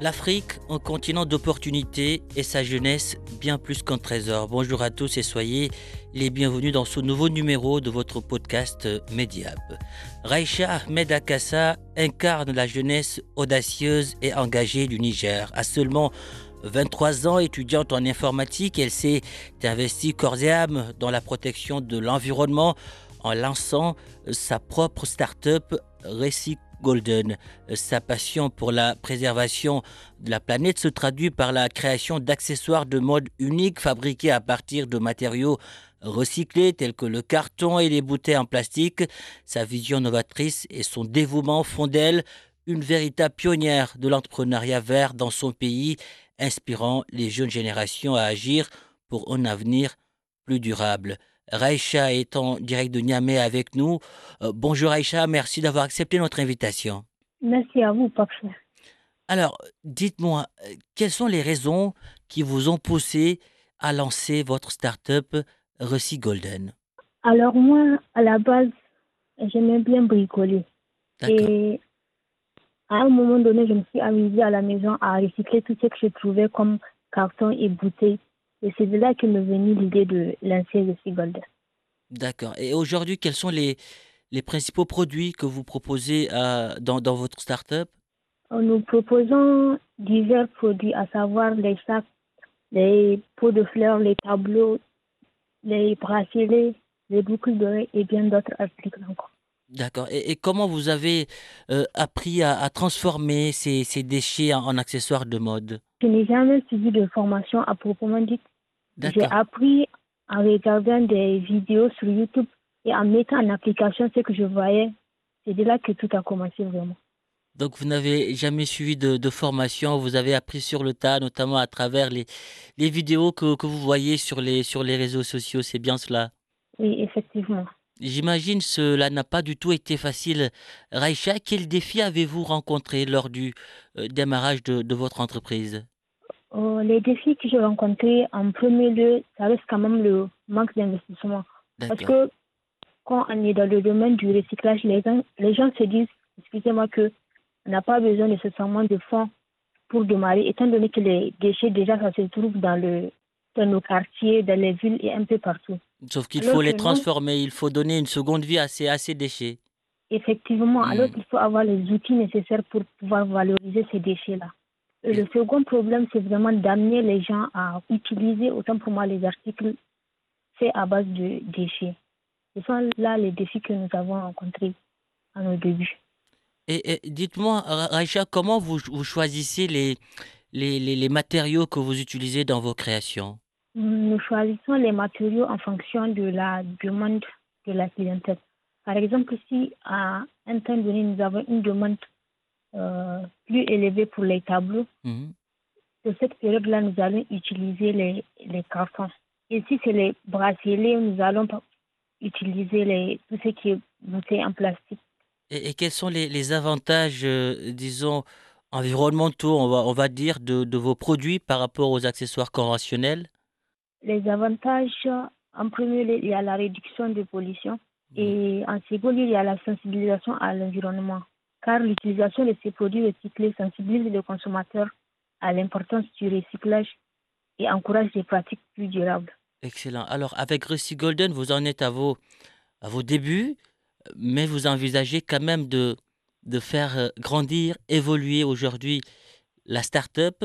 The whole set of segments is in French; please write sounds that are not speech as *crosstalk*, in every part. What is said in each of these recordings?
L'Afrique, un continent d'opportunités et sa jeunesse bien plus qu'un trésor. Bonjour à tous et soyez les bienvenus dans ce nouveau numéro de votre podcast Mediab. Raïcha Ahmed Akassa incarne la jeunesse audacieuse et engagée du Niger. À seulement 23 ans, étudiante en informatique, elle s'est investie corps et âme dans la protection de l'environnement en lançant sa propre start-up Recyc Golden. Sa passion pour la préservation de la planète se traduit par la création d'accessoires de mode uniques fabriqués à partir de matériaux recyclés tels que le carton et les bouteilles en plastique. Sa vision novatrice et son dévouement font d'elle une véritable pionnière de l'entrepreneuriat vert dans son pays, inspirant les jeunes générations à agir pour un avenir plus durable. Raïcha est en direct de Niamey avec nous. Euh, bonjour Raïcha, merci d'avoir accepté notre invitation. Merci à vous, Papa. Alors, dites-moi, euh, quelles sont les raisons qui vous ont poussé à lancer votre start-up Recy Golden? Alors moi, à la base, j'aimais bien bricoler. Et à un moment donné, je me suis amusée à la maison à recycler tout ce que je trouvais comme carton et bouteilles. Et c'est de là que m'est venue l'idée de lancer Recy Golden. D'accord. Et aujourd'hui, quels sont les, les principaux produits que vous proposez euh, dans, dans votre start-up? Nous proposons divers produits, à savoir les sacs, les pots de fleurs, les tableaux, les bracelets, les boucles d'oreilles et bien d'autres articles encore. D'accord. Et, et comment vous avez euh, appris à, à transformer ces, ces déchets en, en accessoires de mode? Je n'ai jamais suivi de formation à proprement dit. J'ai appris en regardant des vidéos sur YouTube et en mettant en application ce que je voyais. C'est de là que tout a commencé vraiment. Donc vous n'avez jamais suivi de, de formation, vous avez appris sur le tas, notamment à travers les, les vidéos que, que vous voyez sur les, sur les réseaux sociaux, c'est bien cela? Oui, effectivement. J'imagine cela n'a pas du tout été facile. Raïcha, quel défi avez-vous rencontré lors du euh, démarrage de, de votre entreprise? Euh, les défis que j'ai rencontrés en premier lieu, ça reste quand même le manque d'investissement. Parce que quand on est dans le domaine du recyclage, les gens, les gens se disent, excusez-moi, que on n'a pas besoin nécessairement de fonds pour démarrer, étant donné que les déchets, déjà, ça se trouve dans, le, dans nos quartiers, dans les villes et un peu partout. Sauf qu'il faut les nous- transformer, il faut donner une seconde vie à ces, à ces déchets. Effectivement, Mm. alors qu'il faut avoir les outils nécessaires pour pouvoir valoriser ces déchets-là. Et le second problème, c'est vraiment d'amener les gens à utiliser, autant pour moi, les articles faits à base de déchets. Ce sont là les défis que nous avons rencontrés à nos débuts. Et, et dites-moi, Ra- Raïcha, comment vous, vous choisissez les, les, les, les matériaux que vous utilisez dans vos créations? Nous choisissons les matériaux en fonction de la demande de la clientèle. Par exemple, si à un temps donné, nous avons une demande euh, plus élevée pour les tableaux, Mhm. de cette période-là, nous allons utiliser les, les cartons. Et si c'est les bracelets, nous allons utiliser les, tout ce qui est bouteilles en plastique. Et, et quels sont les, les avantages, euh, disons, environnementaux, on va, on va dire, de, de vos produits par rapport aux accessoires conventionnels? Les avantages, en premier lieu, il y a la réduction de pollution. Et en second lieu, il y a la sensibilisation à l'environnement. Car l'utilisation de ces produits recyclés sensibilise le consommateur à l'importance du recyclage et encourage des pratiques plus durables. Excellent. Alors, avec Rusty Golden, vous en êtes à vos, à vos débuts, mais vous envisagez quand même de, de faire euh, grandir, évoluer aujourd'hui la start-up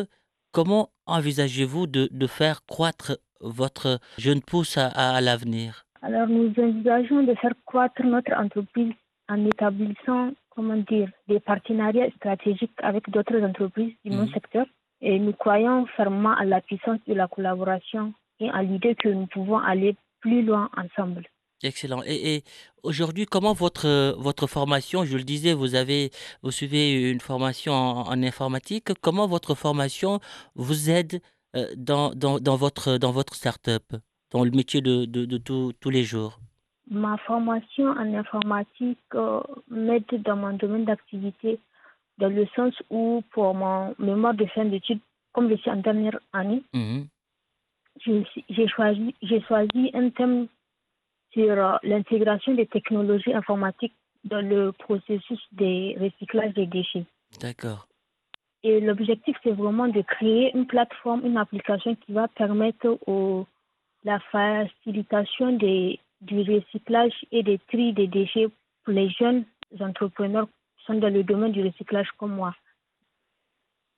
comment envisagez-vous de, de, faire croître votre jeune pousse à, à, l'avenir? Alors, nous envisageons de faire croître notre entreprise en établissant, comment dire, des partenariats stratégiques avec d'autres entreprises du même mmh. secteur. Et nous croyons fermement à la puissance de la collaboration et à l'idée que nous pouvons aller plus loin ensemble. Excellent. Et, et aujourd'hui, comment votre, votre formation, je le disais, vous avez vous suivez une formation en, en informatique. Comment votre formation vous aide euh, dans, dans, dans, votre, dans votre start-up, dans le métier de, de, de tous les jours? Ma formation en informatique euh, m'aide dans mon domaine d'activité, dans le sens où pour mon mémoire de fin d'études, comme je suis en dernière année, mmh. j'ai choisi, choisi un thème sur euh, l'intégration des technologies informatiques dans le processus de recyclage des déchets. D'accord. Et l'objectif, c'est vraiment de créer une plateforme, une application qui va permettre au, la facilitation des, du recyclage et des tri des déchets pour les jeunes entrepreneurs qui sont dans le domaine du recyclage comme moi.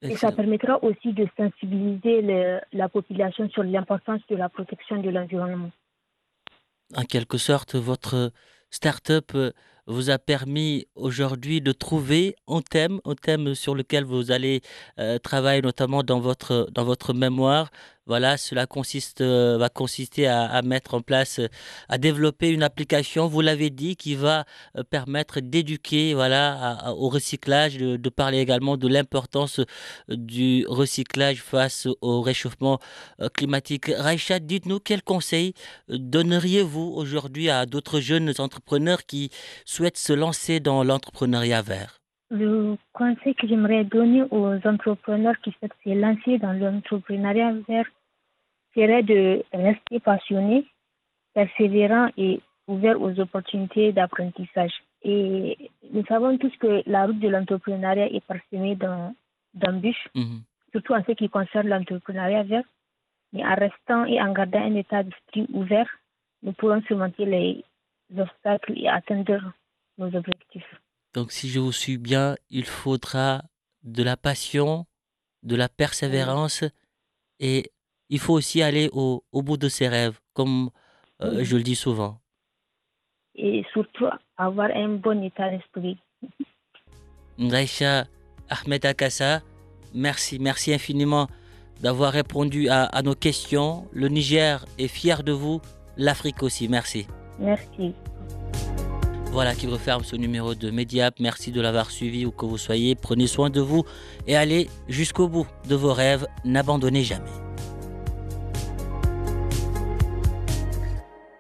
Et ça permettra aussi de sensibiliser le, la population sur l'importance de la protection de l'environnement en quelque sorte, votre start-up euh, vous a permis aujourd'hui de trouver un thème, un thème sur lequel vous allez euh, travailler notamment dans votre, dans votre mémoire, voilà, cela consiste, euh, va consister à, mettre en place, euh, à développer une application, vous l'avez dit, qui va permettre d'éduquer voilà, au recyclage, de, de, parler également de l'importance du recyclage face au réchauffement climatique. Raïcha, dites-nous quels conseils donneriez-vous aujourd'hui à d'autres jeunes entrepreneurs qui souhaitent se lancer dans l'entrepreneuriat vert le conseil que j'aimerais donner aux entrepreneurs qui souhaitent se lancer dans l'entrepreneuriat vert serait de rester passionné, persévérant et ouvert aux opportunités d'apprentissage. Et nous savons tous que la route de l'entrepreneuriat est parsemée d'embûches, mmh. surtout en ce qui concerne l'entrepreneuriat vert. Mais en restant et en gardant un état d'esprit ouvert, nous pourrons surmonter les obstacles et atteindre nos objectifs. Donc si je vous suis bien, il faudra de la passion, de la persévérance et il faut aussi aller au, au bout de ses rêves, comme euh, je le dis souvent. Et surtout avoir un bon état d'esprit. *laughs* Raïcha Ahmed Akassa, merci, merci infiniment d'avoir répondu à, à nos questions. Le Niger est fier de vous, l'Afrique aussi. Merci. Merci. Voilà qui referme ce numéro de Mediap. Merci de l'avoir suivi où que vous soyez. Prenez soin de vous et allez jusqu'au bout de vos rêves. N'abandonnez jamais.